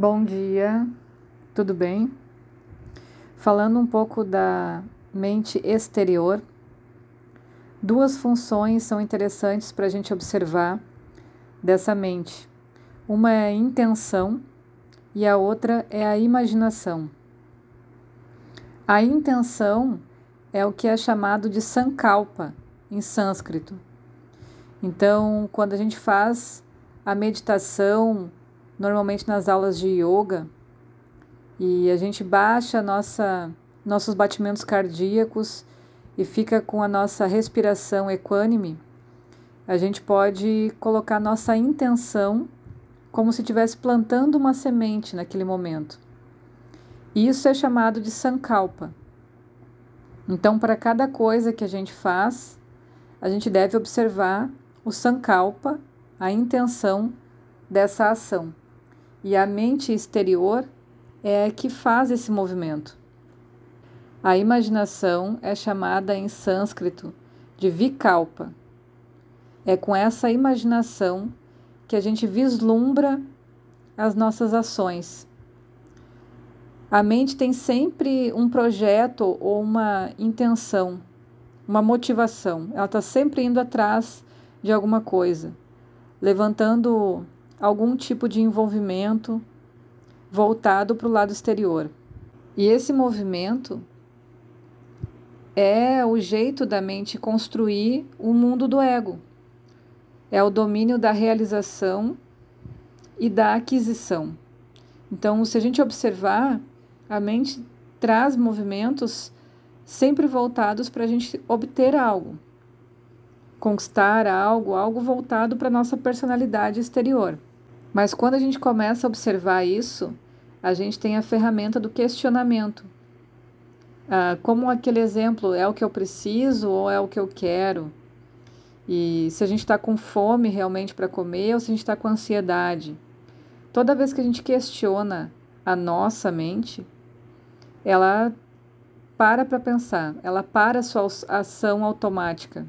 Bom dia, tudo bem? Falando um pouco da mente exterior, duas funções são interessantes para a gente observar dessa mente. Uma é a intenção e a outra é a imaginação. A intenção é o que é chamado de sankalpa em sânscrito. Então, quando a gente faz a meditação, normalmente nas aulas de yoga, e a gente baixa nossa, nossos batimentos cardíacos e fica com a nossa respiração equânime, a gente pode colocar nossa intenção como se estivesse plantando uma semente naquele momento. Isso é chamado de sankalpa. Então, para cada coisa que a gente faz, a gente deve observar o sankalpa, a intenção dessa ação. E a mente exterior é que faz esse movimento. A imaginação é chamada em sânscrito de vikalpa. É com essa imaginação que a gente vislumbra as nossas ações. A mente tem sempre um projeto ou uma intenção, uma motivação. Ela está sempre indo atrás de alguma coisa, levantando algum tipo de envolvimento voltado para o lado exterior. E esse movimento é o jeito da mente construir o mundo do ego. É o domínio da realização e da aquisição. Então, se a gente observar, a mente traz movimentos sempre voltados para a gente obter algo, conquistar algo, algo voltado para a nossa personalidade exterior. Mas quando a gente começa a observar isso, a gente tem a ferramenta do questionamento. Ah, como aquele exemplo, é o que eu preciso ou é o que eu quero? E se a gente está com fome realmente para comer ou se a gente está com ansiedade. Toda vez que a gente questiona a nossa mente, ela para para pensar, ela para a sua ação automática.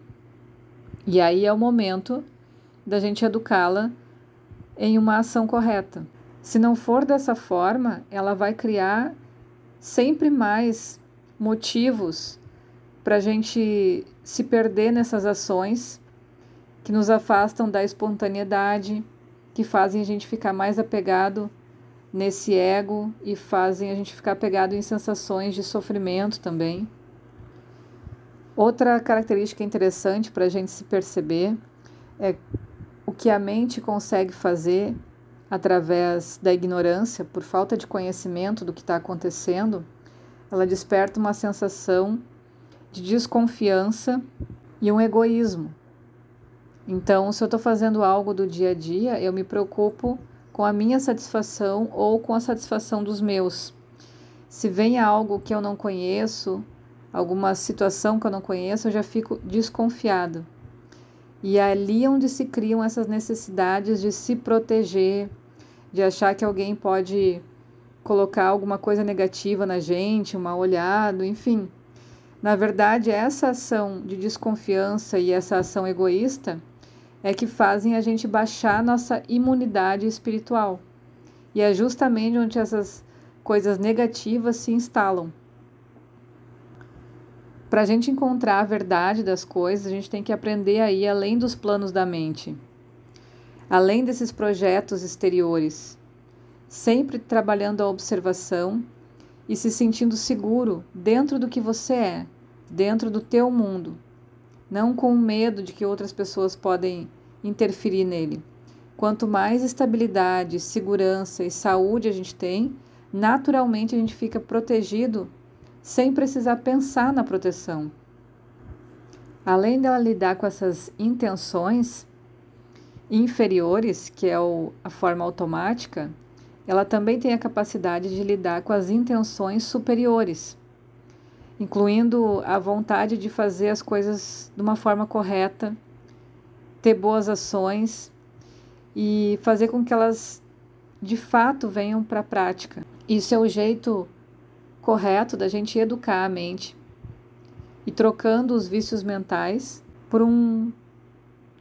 E aí é o momento da gente educá-la em uma ação correta. Se não for dessa forma, ela vai criar sempre mais motivos para a gente se perder nessas ações que nos afastam da espontaneidade, que fazem a gente ficar mais apegado nesse ego e fazem a gente ficar apegado em sensações de sofrimento também. Outra característica interessante para a gente se perceber é o que a mente consegue fazer através da ignorância, por falta de conhecimento do que está acontecendo, ela desperta uma sensação de desconfiança e um egoísmo. Então, se eu estou fazendo algo do dia a dia, eu me preocupo com a minha satisfação ou com a satisfação dos meus. Se vem algo que eu não conheço, alguma situação que eu não conheço, eu já fico desconfiado. E é ali onde se criam essas necessidades de se proteger, de achar que alguém pode colocar alguma coisa negativa na gente, um mal olhado, enfim. Na verdade, essa ação de desconfiança e essa ação egoísta é que fazem a gente baixar nossa imunidade espiritual. E é justamente onde essas coisas negativas se instalam. Para a gente encontrar a verdade das coisas, a gente tem que aprender a ir além dos planos da mente, além desses projetos exteriores, sempre trabalhando a observação e se sentindo seguro dentro do que você é, dentro do teu mundo, não com medo de que outras pessoas podem interferir nele. Quanto mais estabilidade, segurança e saúde a gente tem, naturalmente a gente fica protegido sem precisar pensar na proteção. Além dela lidar com essas intenções inferiores, que é o, a forma automática, ela também tem a capacidade de lidar com as intenções superiores, incluindo a vontade de fazer as coisas de uma forma correta, ter boas ações e fazer com que elas de fato venham para a prática. Isso é o jeito correto da gente educar a mente e trocando os vícios mentais por um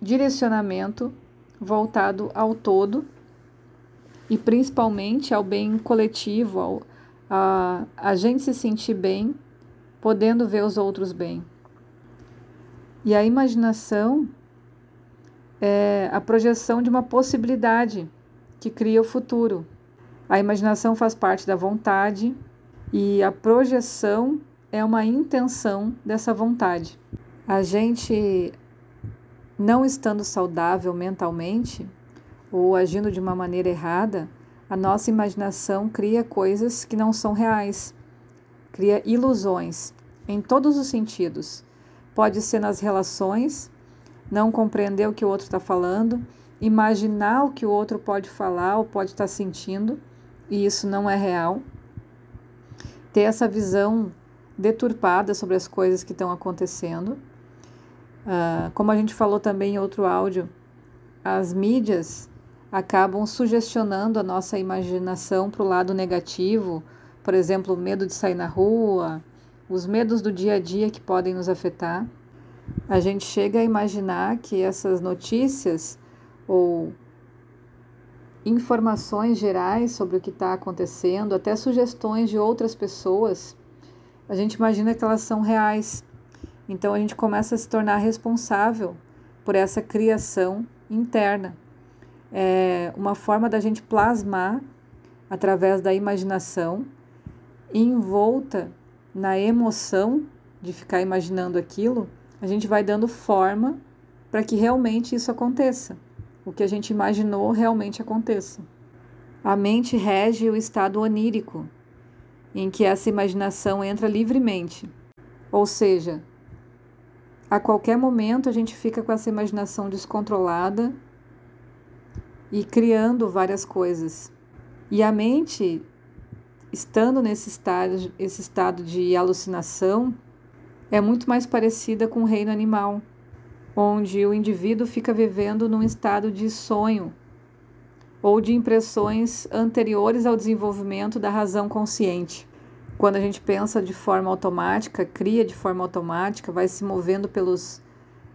direcionamento voltado ao todo e principalmente ao bem coletivo, ao, a, a gente se sentir bem, podendo ver os outros bem. E a imaginação é a projeção de uma possibilidade que cria o futuro. A imaginação faz parte da vontade e a projeção é uma intenção dessa vontade. A gente, não estando saudável mentalmente ou agindo de uma maneira errada, a nossa imaginação cria coisas que não são reais, cria ilusões em todos os sentidos. Pode ser nas relações, não compreender o que o outro está falando, imaginar o que o outro pode falar ou pode estar tá sentindo, e isso não é real. Ter essa visão deturpada sobre as coisas que estão acontecendo. Uh, como a gente falou também em outro áudio, as mídias acabam sugestionando a nossa imaginação para o lado negativo, por exemplo, o medo de sair na rua, os medos do dia a dia que podem nos afetar. A gente chega a imaginar que essas notícias ou informações gerais sobre o que está acontecendo, até sugestões de outras pessoas, a gente imagina que elas são reais. Então a gente começa a se tornar responsável por essa criação interna. É uma forma da gente plasmar através da imaginação, envolta na emoção de ficar imaginando aquilo, a gente vai dando forma para que realmente isso aconteça. O que a gente imaginou realmente aconteça. A mente rege o estado onírico, em que essa imaginação entra livremente. Ou seja, a qualquer momento a gente fica com essa imaginação descontrolada e criando várias coisas. E a mente, estando nesse estado, esse estado de alucinação, é muito mais parecida com o reino animal, onde o indivíduo fica vivendo num estado de sonho ou de impressões anteriores ao desenvolvimento da razão consciente. Quando a gente pensa de forma automática, cria de forma automática, vai se movendo pelos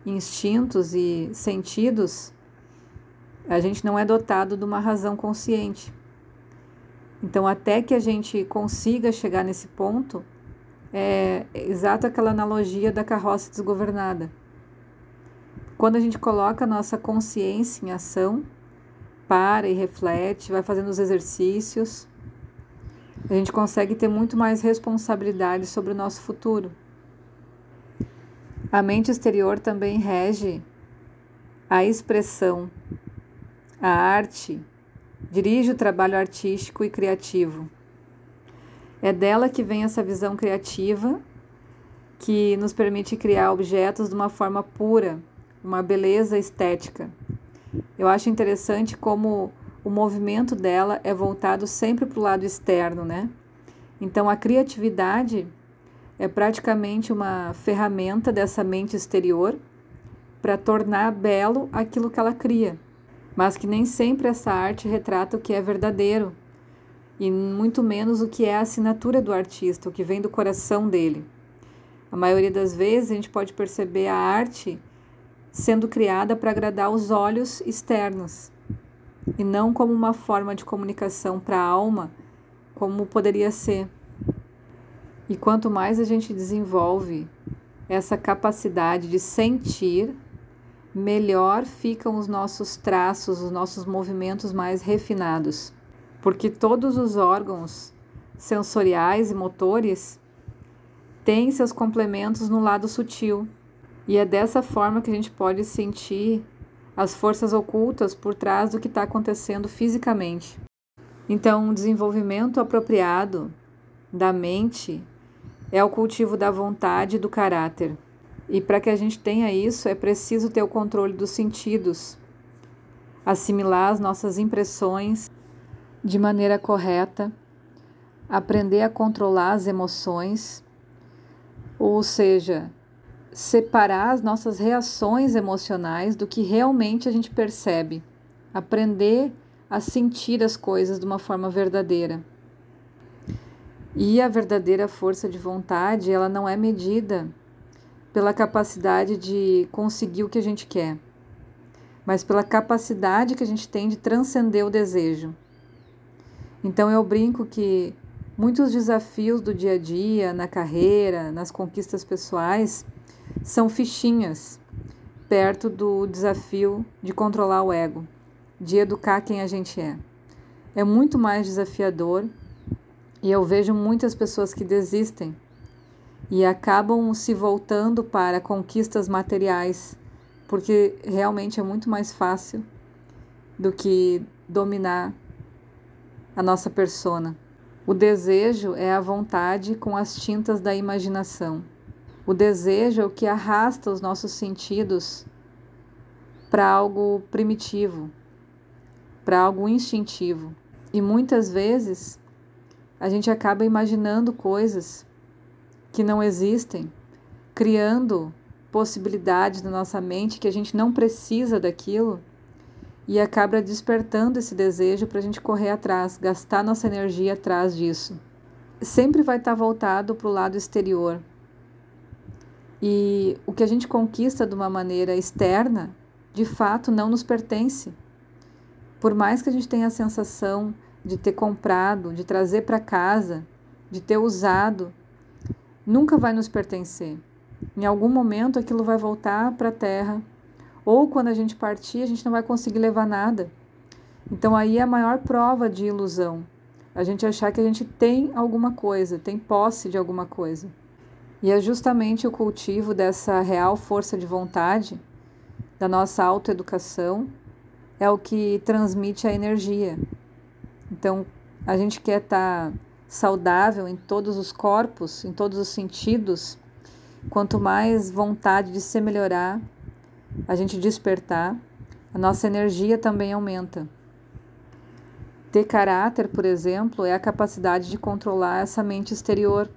instintos e sentidos, a gente não é dotado de uma razão consciente. Então, até que a gente consiga chegar nesse ponto, é exato aquela analogia da carroça desgovernada. Quando a gente coloca a nossa consciência em ação, para e reflete, vai fazendo os exercícios, a gente consegue ter muito mais responsabilidade sobre o nosso futuro. A mente exterior também rege a expressão, a arte, dirige o trabalho artístico e criativo. É dela que vem essa visão criativa que nos permite criar objetos de uma forma pura, uma beleza estética. Eu acho interessante como o movimento dela é voltado sempre para o lado externo, né? Então a criatividade é praticamente uma ferramenta dessa mente exterior para tornar belo aquilo que ela cria, mas que nem sempre essa arte retrata o que é verdadeiro e muito menos o que é a assinatura do artista, o que vem do coração dele. A maioria das vezes a gente pode perceber a arte sendo criada para agradar os olhos externos e não como uma forma de comunicação para a alma, como poderia ser. E quanto mais a gente desenvolve essa capacidade de sentir, melhor ficam os nossos traços, os nossos movimentos mais refinados. Porque todos os órgãos sensoriais e motores têm seus complementos no lado sutil. E é dessa forma que a gente pode sentir as forças ocultas por trás do que está acontecendo fisicamente. Então, um desenvolvimento apropriado da mente é o cultivo da vontade e do caráter. E para que a gente tenha isso, é preciso ter o controle dos sentidos, assimilar as nossas impressões de maneira correta, aprender a controlar as emoções, ou seja, separar as nossas reações emocionais do que realmente a gente percebe, aprender a sentir as coisas de uma forma verdadeira. E a verdadeira força de vontade, ela não é medida pela capacidade de conseguir o que a gente quer, mas pela capacidade que a gente tem de transcender o desejo. Então eu brinco que muitos desafios do dia a dia, na carreira, nas conquistas pessoais, são fichinhas perto do desafio de controlar o ego, de educar quem a gente é. É muito mais desafiador e eu vejo muitas pessoas que desistem e acabam se voltando para conquistas materiais, porque realmente é muito mais fácil do que dominar a nossa persona. O desejo é a vontade com as tintas da imaginação. O desejo é o que arrasta os nossos sentidos para algo primitivo, para algo instintivo. E muitas vezes a gente acaba imaginando coisas que não existem, criando possibilidades na nossa mente que a gente não precisa daquilo e acaba despertando esse desejo para a gente correr atrás, gastar nossa energia atrás disso. Sempre vai estar voltado para o lado exterior. E o que a gente conquista de uma maneira externa, de fato, não nos pertence. Por mais que a gente tenha a sensação de ter comprado, de trazer para casa, de ter usado, nunca vai nos pertencer. Em algum momento aquilo vai voltar para a terra ou quando a gente partir, a gente não vai conseguir levar nada. Então aí é a maior prova de ilusão. A gente achar que a gente tem alguma coisa, tem posse de alguma coisa. E é justamente o cultivo dessa real força de vontade, da nossa autoeducação, é o que transmite a energia. Então, a gente quer estar tá saudável em todos os corpos, em todos os sentidos. Quanto mais vontade de se melhorar, a gente despertar, a nossa energia também aumenta. Ter caráter, por exemplo, é a capacidade de controlar essa mente exterior.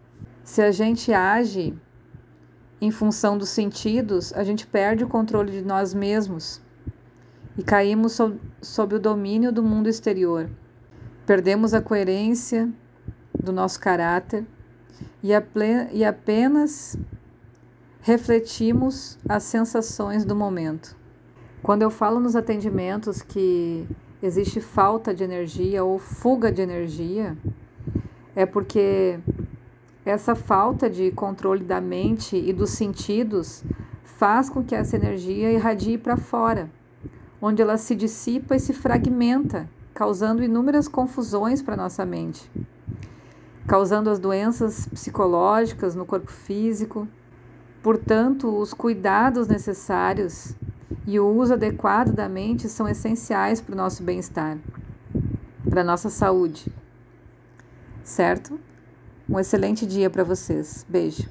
Se a gente age em função dos sentidos, a gente perde o controle de nós mesmos e caímos sob, sob o domínio do mundo exterior. Perdemos a coerência do nosso caráter e, e apenas refletimos as sensações do momento. Quando eu falo nos atendimentos que existe falta de energia ou fuga de energia, é porque essa falta de controle da mente e dos sentidos faz com que essa energia irradie para fora, onde ela se dissipa e se fragmenta, causando inúmeras confusões para nossa mente, causando as doenças psicológicas no corpo físico, Portanto, os cuidados necessários e o uso adequado da mente são essenciais para o nosso bem-estar, para a nossa saúde. Certo? Um excelente dia para vocês. Beijo.